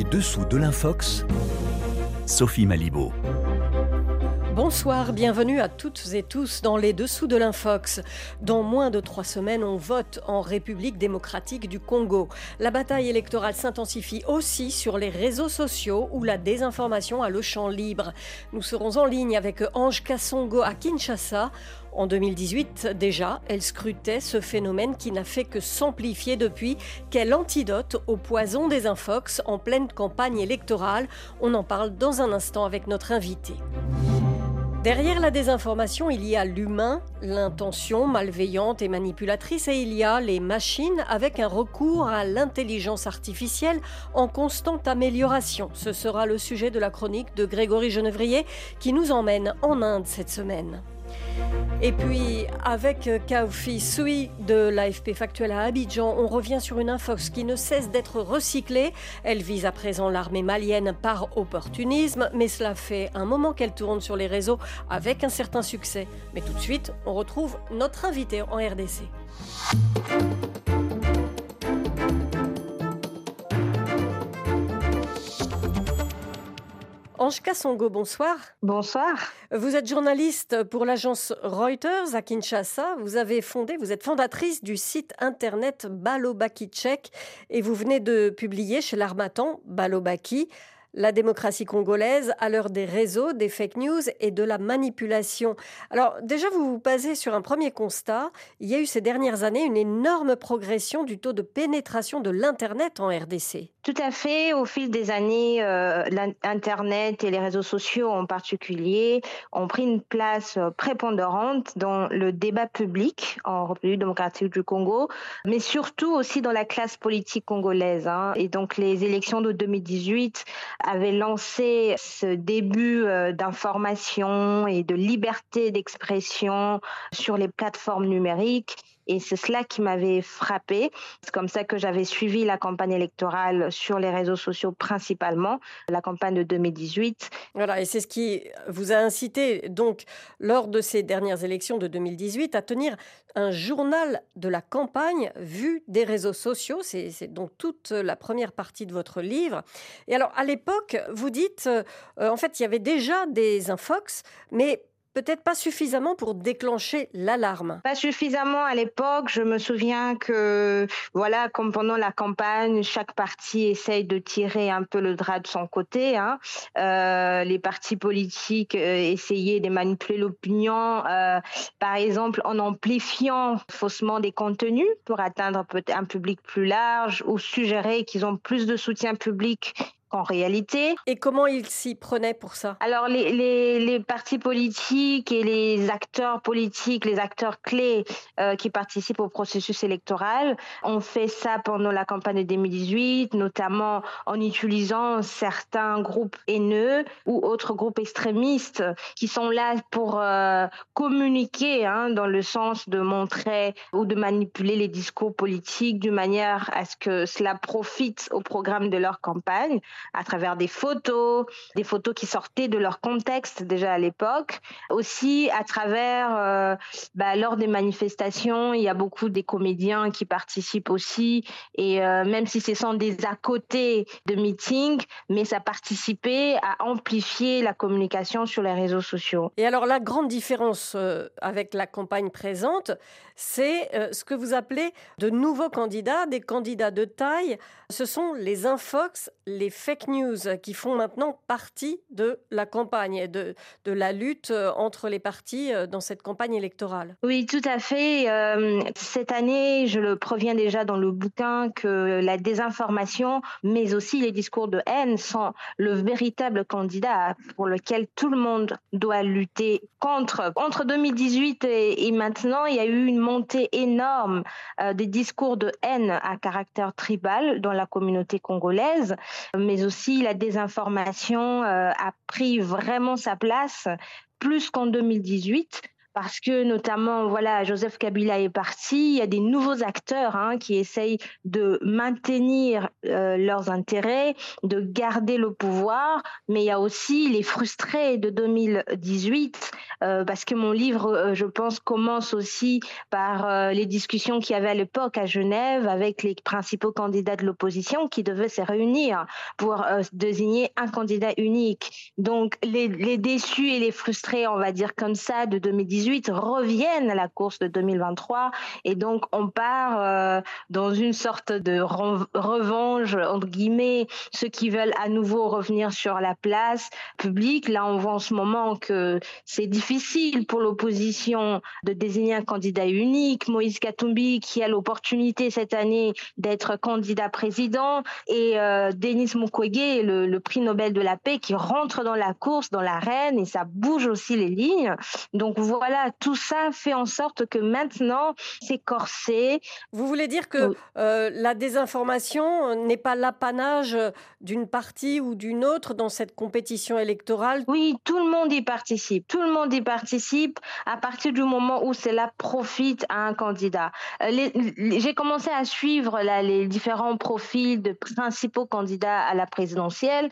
Les dessous de l'Infox, Sophie Malibaud. Bonsoir, bienvenue à toutes et tous dans les dessous de l'Infox. Dans moins de trois semaines, on vote en République démocratique du Congo. La bataille électorale s'intensifie aussi sur les réseaux sociaux où la désinformation a le champ libre. Nous serons en ligne avec Ange Kassongo à Kinshasa. En 2018, déjà, elle scrutait ce phénomène qui n'a fait que s'amplifier depuis. Quel antidote au poison des infox en pleine campagne électorale? On en parle dans un instant avec notre invité. Derrière la désinformation, il y a l'humain, l'intention malveillante et manipulatrice, et il y a les machines avec un recours à l'intelligence artificielle en constante amélioration. Ce sera le sujet de la chronique de Grégory Genevrier qui nous emmène en Inde cette semaine. Et puis, avec Kaufi Sui de l'AFP Factuel à Abidjan, on revient sur une infox qui ne cesse d'être recyclée. Elle vise à présent l'armée malienne par opportunisme, mais cela fait un moment qu'elle tourne sur les réseaux avec un certain succès. Mais tout de suite, on retrouve notre invité en RDC. Ange Kassongo, bonsoir. Bonsoir. Vous êtes journaliste pour l'agence Reuters à Kinshasa. Vous avez fondé, vous êtes fondatrice du site internet Balobaki Tchèque et vous venez de publier chez l'Armatan Balobaki la démocratie congolaise à l'heure des réseaux, des fake news et de la manipulation. Alors déjà, vous vous basez sur un premier constat. Il y a eu ces dernières années une énorme progression du taux de pénétration de l'Internet en RDC. Tout à fait. Au fil des années, euh, l'Internet et les réseaux sociaux en particulier ont pris une place euh, prépondérante dans le débat public en République démocratique du Congo, mais surtout aussi dans la classe politique congolaise. Hein. Et donc les élections de 2018 avait lancé ce début euh, d'information et de liberté d'expression sur les plateformes numériques et c'est cela qui m'avait frappé. C'est comme ça que j'avais suivi la campagne électorale sur les réseaux sociaux principalement, la campagne de 2018. Voilà, et c'est ce qui vous a incité donc lors de ces dernières élections de 2018 à tenir un journal de la campagne vu des réseaux sociaux. C'est donc toute la première partie de votre livre. Et alors à l'époque, vous dites, euh, en fait, il y avait déjà des infox, mais peut-être pas suffisamment pour déclencher l'alarme. Pas suffisamment à l'époque. Je me souviens que, voilà, comme pendant la campagne, chaque parti essaye de tirer un peu le drap de son côté. Hein. Euh, les partis politiques euh, essayaient de manipuler l'opinion, euh, par exemple en amplifiant faussement des contenus pour atteindre un public plus large ou suggérer qu'ils ont plus de soutien public en réalité. Et comment ils s'y prenaient pour ça? Alors les, les, les, partis politiques et les acteurs politiques, les acteurs clés euh, qui participent au processus électoral ont fait ça pendant la campagne de 2018, notamment en utilisant certains groupes haineux ou autres groupes extrémistes qui sont là pour euh, communiquer hein, dans le sens de montrer ou de manipuler les discours politiques d'une manière à ce que cela profite au programme de leur campagne à travers des photos, des photos qui sortaient de leur contexte déjà à l'époque. Aussi à travers, euh, bah, lors des manifestations, il y a beaucoup des comédiens qui participent aussi. Et euh, même si ce sont des à côté de meetings, mais ça participait à amplifier la communication sur les réseaux sociaux. Et alors la grande différence euh, avec la campagne présente, c'est ce que vous appelez de nouveaux candidats, des candidats de taille. Ce sont les infox, les fake news qui font maintenant partie de la campagne et de, de la lutte euh, entre les partis euh, dans cette campagne électorale. Oui, tout à fait. Euh, cette année, je le proviens déjà dans le bouquin que la désinformation, mais aussi les discours de haine sont le véritable candidat pour lequel tout le monde doit lutter contre. Entre 2018 et, maintenant, il y a eu une montée énorme des discours de haine à caractère tribal dans la communauté congolaise, mais aussi la désinformation euh, a pris vraiment sa place plus qu'en 2018 parce que notamment, voilà, Joseph Kabila est parti, il y a des nouveaux acteurs hein, qui essayent de maintenir euh, leurs intérêts, de garder le pouvoir, mais il y a aussi les frustrés de 2018, euh, parce que mon livre, euh, je pense, commence aussi par les discussions qu'il y avait à l'époque à Genève avec les principaux candidats de l'opposition qui devaient se réunir pour désigner un candidat unique. Donc les, déçus et les frustrés, on va dire comme ça, de 2018 reviennent à la course de 2023 et donc on part euh, dans une sorte de revanche entre guillemets ceux qui veulent à nouveau revenir sur la place publique là on voit en ce moment que c'est difficile pour l'opposition de désigner un candidat unique Moïse Katumbi qui a l'opportunité cette année d'être candidat président et euh, Denis Mukwege le, le prix Nobel de la paix qui rentre dans la course dans l'arène et ça bouge aussi les lignes donc voilà tout ça fait en sorte que maintenant c'est corsé. Vous voulez dire que euh, la désinformation n'est pas l'apanage d'une partie ou d'une autre dans cette compétition électorale? Oui, tout le monde y participe. Tout le monde y participe à partir du moment où cela profite à un candidat. Euh, j'ai commencé à suivre les différents profils de principaux candidats à la présidentielle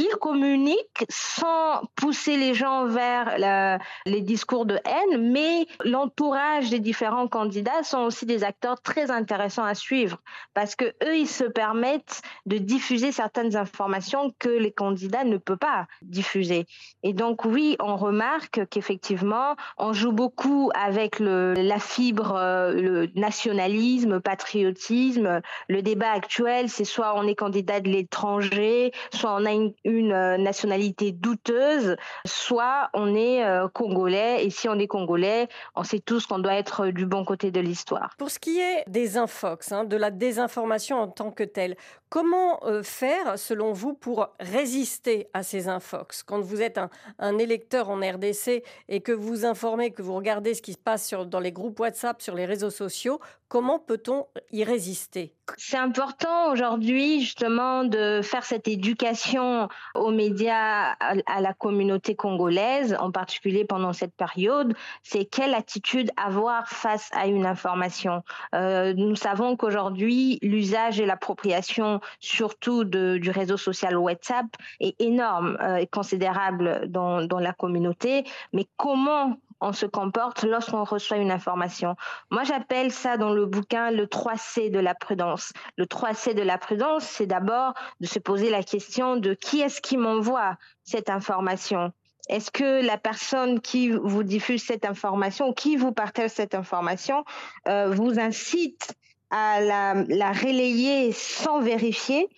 il communique sans pousser les gens vers les discours de haine, mais l'entourage des différents candidats sont aussi des acteurs très intéressants à suivre parce que eux, ils se permettent de diffuser certaines informations que les candidats ne peuvent pas diffuser. Et donc oui, on remarque qu'effectivement, on joue beaucoup avec la fibre, euh, le nationalisme, patriotisme. Le débat actuel, c'est soit on est candidat de l'étranger, soit on a une euh, nationalité douteuse, soit on est euh, congolais. Et si on est congolais, on sait tous qu'on doit être du bon côté de l'histoire. Pour ce qui est des infox, hein, de la désinformation en tant que telle, comment euh, faire, selon vous, pour résister à ces infox? Quand vous êtes un, électeur en RDC et que vous informez, que vous regardez ce qui se passe sur, dans les groupes WhatsApp, sur les réseaux sociaux, comment peut-on y résister? C'est important aujourd'hui justement de faire cette éducation aux médias, à, la communauté congolaise, en particulier pendant cette période, c'est quelle attitude avoir face à une information. Euh, nous savons qu'aujourd'hui, l'usage et l'appropriation, surtout du réseau social WhatsApp, est énorme euh, et considérable dans la communauté. Mais comment on se comporte lorsqu'on reçoit une information. Moi, j'appelle ça dans le bouquin le 3C de la prudence. Le 3C de la prudence, c'est d'abord de se poser la question de qui est-ce qui m'envoie cette information? Est-ce que la personne qui vous diffuse cette information, qui vous partage cette information, euh, vous incite à la, relayer sans vérifier?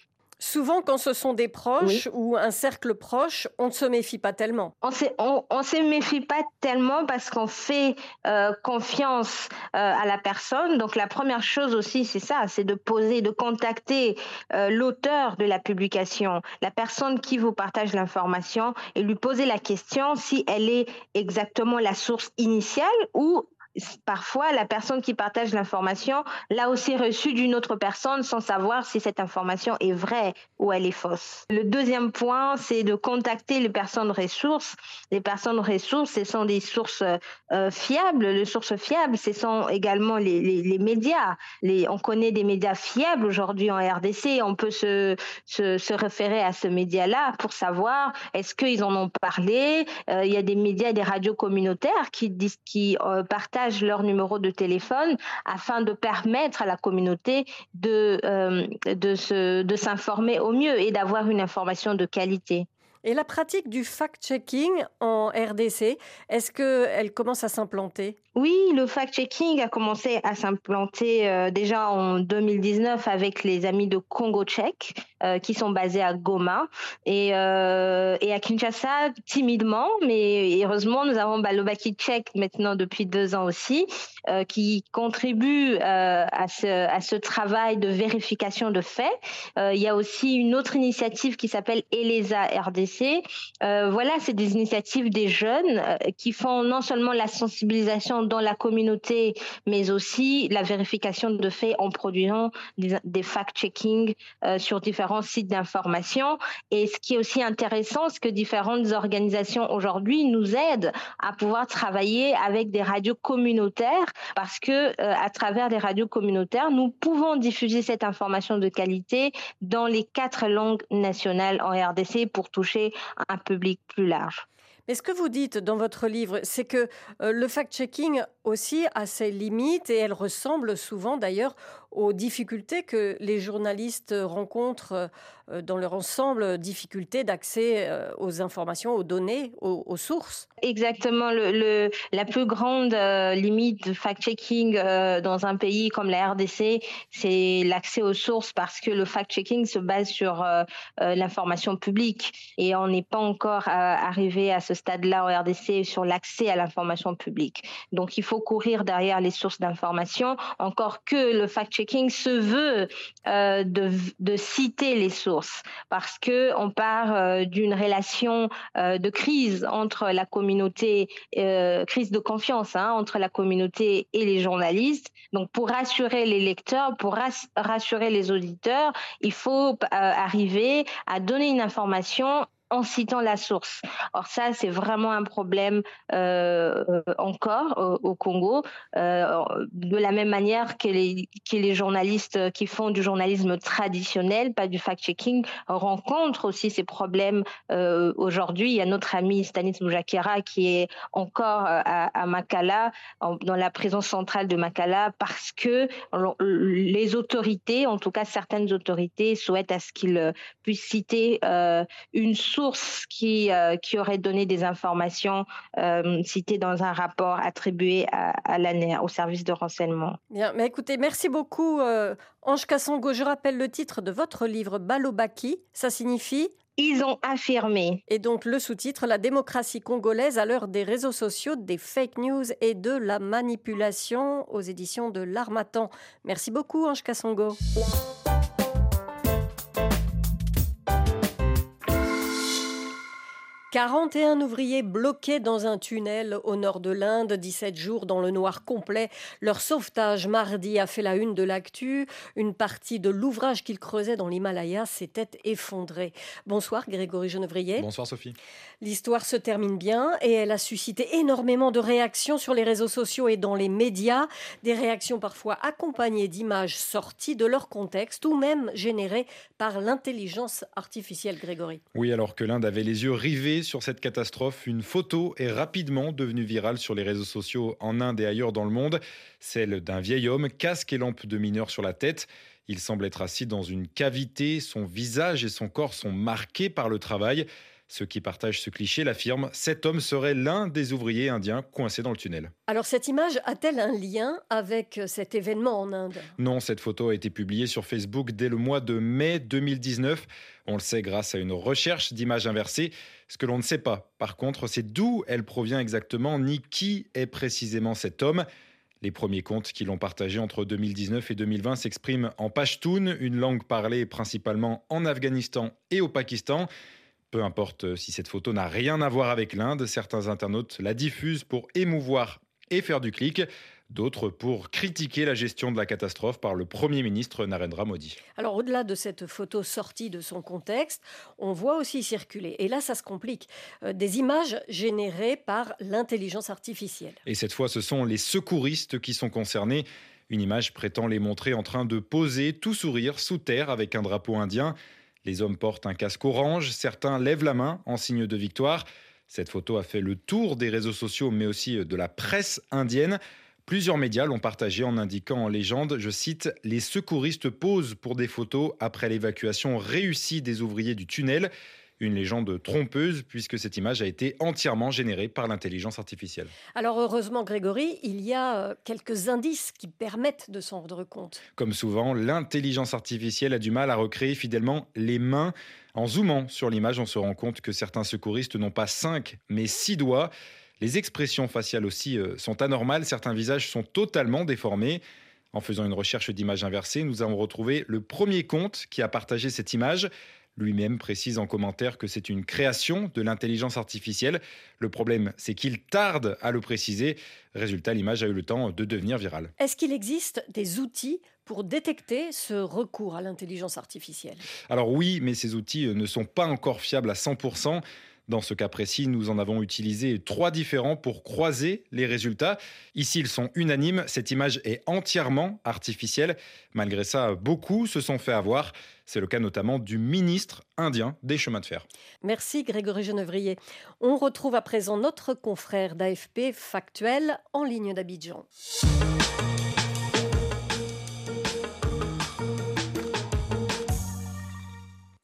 Souvent, quand ce sont des proches ou un cercle proche, on ne se méfie pas tellement. On ne se méfie pas tellement parce qu'on fait euh, confiance euh, à la personne. Donc, la première chose aussi, c'est ça, c'est de poser, de contacter euh, l'auteur de la publication, la personne qui vous partage l'information et lui poser la question si elle est exactement la source initiale ou parfois la personne qui partage l'information l'a aussi reçue d'une autre personne sans savoir si cette information est vraie ou elle est fausse. Le deuxième point, c'est de contacter les personnes ressources. Les personnes ressources, ce sont des sources euh, fiables. Les sources fiables, ce sont également les, les, médias. Les, on connaît des médias fiables aujourd'hui en RDC. On peut se, se, se référer à ce média-là pour savoir est-ce qu'ils en ont parlé. Euh, il y a des médias, des radios communautaires qui, qui euh, partagent leur numéro de téléphone afin de permettre à la communauté de, euh, de s'informer au mieux et d'avoir une information de qualité. Et la pratique du fact-checking en RDC, est-ce qu'elle commence à s'implanter? Oui, le fact-checking a commencé à s'implanter euh, déjà en 2019 avec les amis de Congo Tchèque euh, qui sont basés à Goma et, euh, et à Kinshasa timidement, mais heureusement nous avons Balobaki Tchèque maintenant depuis deux ans aussi qui contribue à, ce, à ce travail de vérification de faits. il y a aussi une autre initiative qui s'appelle ELESA RDC. voilà, c'est des initiatives des jeunes qui font non seulement la sensibilisation dans la communauté, mais aussi la vérification de faits en produisant des, fact-checking euh, sur différents sites d'information. Et ce qui est aussi intéressant, c'est que différentes organisations aujourd'hui nous aident à pouvoir travailler avec des radios communautaires parce que euh, à travers les radios communautaires, nous pouvons diffuser cette information de qualité dans les quatre langues nationales en RDC pour toucher un public plus large. Mais ce que vous dites dans votre livre, c'est que euh, le fact-checking aussi a ses limites et elle ressemble souvent d'ailleurs aux difficultés que les journalistes rencontrent euh, dans leur ensemble, difficultés d'accès euh, aux informations, aux données, aux, sources. Exactement. La plus grande euh, limite de fact-checking dans un pays comme la RDC, c'est l'accès aux sources parce que le fact-checking se base sur l'information publique et on n'est pas encore arrivé à ce stade-là en RDC sur l'accès à l'information publique. Donc il faut courir derrière les sources d'information, encore que le fact-checking se veut de, de citer les sources parce que on part euh, d'une relation euh, de crise entre la communauté, euh, crise de confiance hein, entre la communauté et les journalistes. Donc pour rassurer les lecteurs, pour rassurer les auditeurs, il faut arriver à donner une information en citant la source. Or ça, c'est vraiment un problème euh, encore au, Congo, euh, de la même manière que les, journalistes qui font du journalisme traditionnel, pas du fact-checking, rencontrent aussi ces problèmes euh, aujourd'hui. Il y a notre ami Stanis Moujakera qui est encore à, à Makala, dans la prison centrale de Makala, parce que les autorités, en tout cas certaines autorités, souhaitent à ce qu'il puisse citer une source qui, euh, qui aurait donné des informations euh, citées dans un rapport attribué à, à au service de renseignement. Bien, mais écoutez, merci beaucoup euh, Ange Kassongo. Je rappelle le titre de votre livre Balobaki. Ça signifie ils ont affirmé. Et donc le sous-titre, la démocratie congolaise à l'heure des réseaux sociaux, des fake news et de la manipulation aux éditions de l'Armatan. Merci beaucoup Ange Kassongo. 41 ouvriers bloqués dans un tunnel au nord de l'Inde, 17 jours dans le noir complet. Leur sauvetage mardi a fait la une de l'actu. Une partie de l'ouvrage qu'ils creusaient dans l'Himalaya s'était effondrée. Bonsoir Grégory Genevrier. Bonsoir Sophie. L'histoire se termine bien et elle a suscité énormément de réactions sur les réseaux sociaux et dans les médias. Des réactions parfois accompagnées d'images sorties de leur contexte ou même générées par l'intelligence artificielle, Grégory. Oui, alors que l'Inde avait les yeux rivés sur cette catastrophe, une photo est rapidement devenue virale sur les réseaux sociaux en Inde et ailleurs dans le monde, celle d'un vieil homme, casque et lampe de mineur sur la tête. Il semble être assis dans une cavité, son visage et son corps sont marqués par le travail. Ceux qui partagent ce cliché l'affirment, cet homme serait l'un des ouvriers indiens coincés dans le tunnel. Alors cette image a-t-elle un lien avec cet événement en Inde? Non, cette photo a été publiée sur Facebook dès le mois de mai 2019. On le sait grâce à une recherche d'images inversées. Ce que l'on ne sait pas, par contre, c'est d'où elle provient exactement, ni qui est précisément cet homme. Les premiers comptes qui l'ont partagé entre 2019 et 2020 s'expriment en Pashtun, une langue parlée principalement en Afghanistan et au Pakistan. Peu importe si cette photo n'a rien à voir avec l'Inde, certains internautes la diffusent pour émouvoir et faire du clic d'autres pour critiquer la gestion de la catastrophe par le Premier ministre Narendra Modi. Alors au-delà de cette photo sortie de son contexte, on voit aussi circuler, et là ça se complique, euh, des images générées par l'intelligence artificielle. Et cette fois ce sont les secouristes qui sont concernés. Une image prétend les montrer en train de poser tout sourire sous terre avec un drapeau indien. Les hommes portent un casque orange, certains lèvent la main en signe de victoire. Cette photo a fait le tour des réseaux sociaux, mais aussi de la presse indienne. Plusieurs médias l'ont partagé en indiquant en légende, je cite, Les secouristes posent pour des photos après l'évacuation réussie des ouvriers du tunnel. Une légende trompeuse puisque cette image a été entièrement générée par l'intelligence artificielle. Alors heureusement Grégory, il y a euh, quelques indices qui permettent de s'en rendre compte. Comme souvent, l'intelligence artificielle a du mal à recréer fidèlement les mains. En zoomant sur l'image, on se rend compte que certains secouristes n'ont pas cinq mais six doigts. Les expressions faciales aussi euh, sont anormales, certains visages sont totalement déformés. En faisant une recherche d'images inversées, nous avons retrouvé le premier compte qui a partagé cette image. Lui-même précise en commentaire que c'est une création de l'intelligence artificielle. Le problème, c'est qu'il tarde à le préciser. Résultat, l'image a eu le temps de devenir virale. Est-ce qu'il existe des outils pour détecter ce recours à l'intelligence artificielle? Alors oui, mais ces outils ne sont pas encore fiables à 100%. Dans ce cas précis, nous en avons utilisé trois différents pour croiser les résultats. Ici, ils sont unanimes. Cette image est entièrement artificielle. Malgré ça, beaucoup se sont fait avoir. C'est le cas notamment du ministre indien des chemins de fer. Merci Grégory Genevrier. On retrouve à présent notre confrère d'AFP Factuel en ligne d'Abidjan.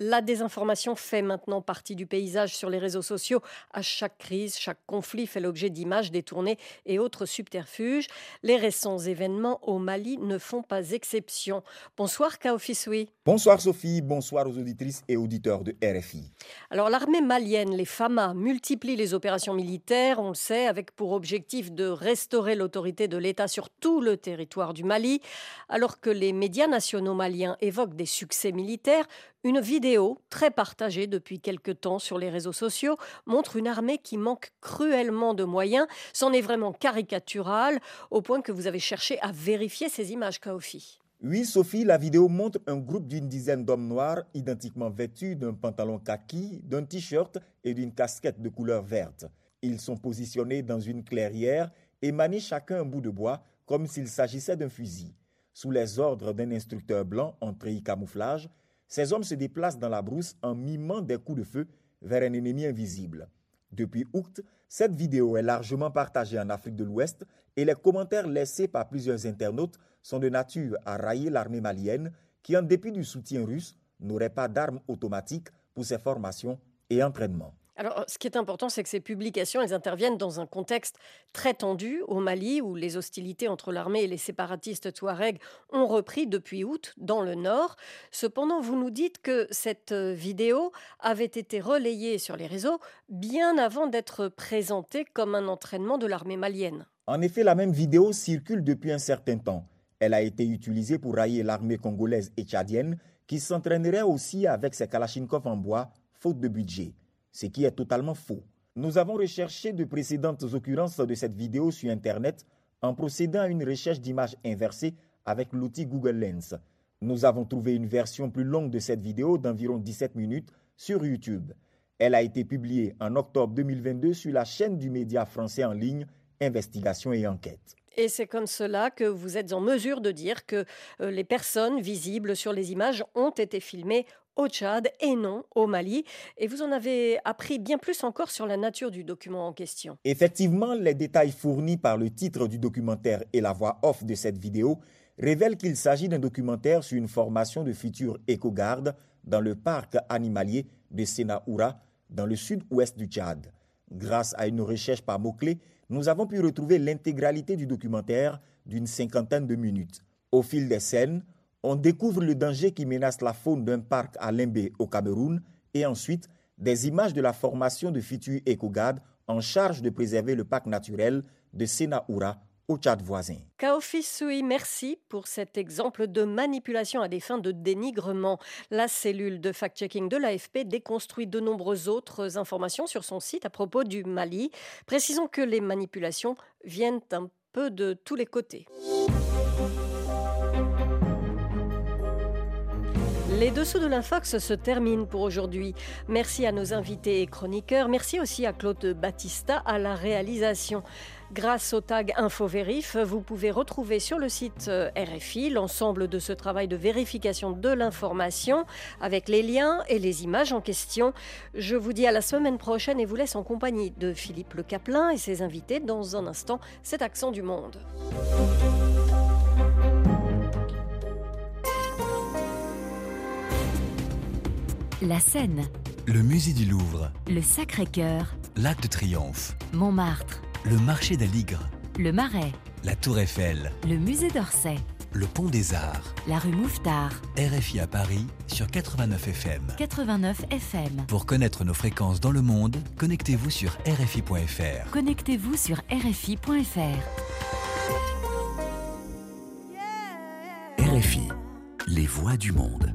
La désinformation fait maintenant partie du paysage sur les réseaux sociaux. À chaque crise, chaque conflit fait l'objet d'images détournées et autres subterfuges. Les récents événements au Mali ne font pas exception. Bonsoir Kaofisui. Bonsoir Sophie, bonsoir aux auditrices et auditeurs de RFI. Alors l'armée malienne, les FAMA, multiplie les opérations militaires, on le sait, avec pour objectif de restaurer l'autorité de l'État sur tout le territoire du Mali. Alors que les médias nationaux maliens évoquent des succès militaires, une vidéo très partagée depuis quelque temps sur les réseaux sociaux montre une armée qui manque cruellement de moyens. C'en est vraiment caricatural au point que vous avez cherché à vérifier ces images, Kaofi. Oui, Sophie, la vidéo montre un groupe d'une dizaine d'hommes noirs identiquement vêtus d'un pantalon kaki, d'un t-shirt et d'une casquette de couleur verte. Ils sont positionnés dans une clairière et manient chacun un bout de bois comme s'il s'agissait d'un fusil. Sous les ordres d'un instructeur blanc en treillis camouflage, ces hommes se déplacent dans la brousse en mimant des coups de feu vers un ennemi invisible. Depuis août, cette vidéo est largement partagée en Afrique de l'Ouest et les commentaires laissés par plusieurs internautes sont de nature à railler l'armée malienne qui, en dépit du soutien russe, n'aurait pas d'armes automatiques pour ses formations et entraînements. Alors, ce qui est important, c'est que ces publications, elles interviennent dans un contexte très tendu au Mali, où les hostilités entre l'armée et les séparatistes touaregs ont repris depuis août dans le nord. Cependant, vous nous dites que cette euh, vidéo avait été relayée sur les réseaux bien avant d'être présentée comme un entraînement de l'armée malienne. En effet, la même vidéo circule depuis un certain temps. Elle a été utilisée pour railler l'armée congolaise et tchadienne, qui s'entraînerait aussi avec ses kalachnikovs en bois, faute de budget ce qui est totalement faux. Nous avons recherché de précédentes occurrences de cette vidéo sur Internet en procédant à une recherche d'images inversées avec l'outil Google Lens. Nous avons trouvé une version plus longue de cette vidéo d'environ 17 minutes sur YouTube. Elle a été publiée en octobre 2022 sur la chaîne du média français en ligne Investigation et Enquête. Et c'est comme cela que vous êtes en mesure de dire que euh, les personnes visibles sur les images ont été filmées au Tchad et non au Mali. Et vous en avez appris bien plus encore sur la nature du document en question. Effectivement, les détails fournis par le titre du documentaire et la voix off de cette vidéo révèlent qu'il s'agit d'un documentaire sur une formation de futurs éco-gardes dans le parc animalier de Senaoura, dans le sud-ouest du Tchad. Grâce à une recherche par mots-clés, nous avons pu retrouver l'intégralité du documentaire d'une cinquantaine de minutes. Au fil des scènes, on découvre le danger qui menace la faune d'un parc à Limbé au Cameroun et ensuite des images de la formation de futurs éco-gardes en charge de préserver le parc naturel de Senaoura au Tchad voisin. Kaofi merci pour cet exemple de manipulation à des fins de dénigrement. La cellule de fact-checking de l'AFP déconstruit de nombreuses autres informations sur son site à propos du Mali. Précisons que les manipulations viennent un peu de tous les côtés. Les dessous de l'Infox se terminent pour aujourd'hui. Merci à nos invités et chroniqueurs. Merci aussi à Claude Battista à la réalisation. Grâce au tag InfoVérif, vous pouvez retrouver sur le site euh, RFI l'ensemble de ce travail de vérification de l'information avec les liens et les images en question. Je vous dis à la semaine prochaine et vous laisse en compagnie de Philippe Le Caplin et ses invités dans un instant, cet accent du monde. La Seine. Le musée du Louvre. Le Sacré-Cœur. L'Arc de Triomphe. Montmartre. Le marché d'Aligre. Le Marais. La Tour Eiffel. Le musée d'Orsay. Le Pont des Arts. La rue Mouffetard. RFI à Paris sur 89 FM. 89 FM. Pour connaître nos fréquences dans le monde, connectez-vous sur RFI.fr. Connectez-vous sur RFI.fr. RFI, les voix du monde.